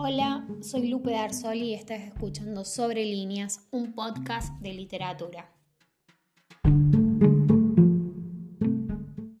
Hola, soy Lupe Darsoli y estás escuchando Sobre Líneas, un podcast de literatura.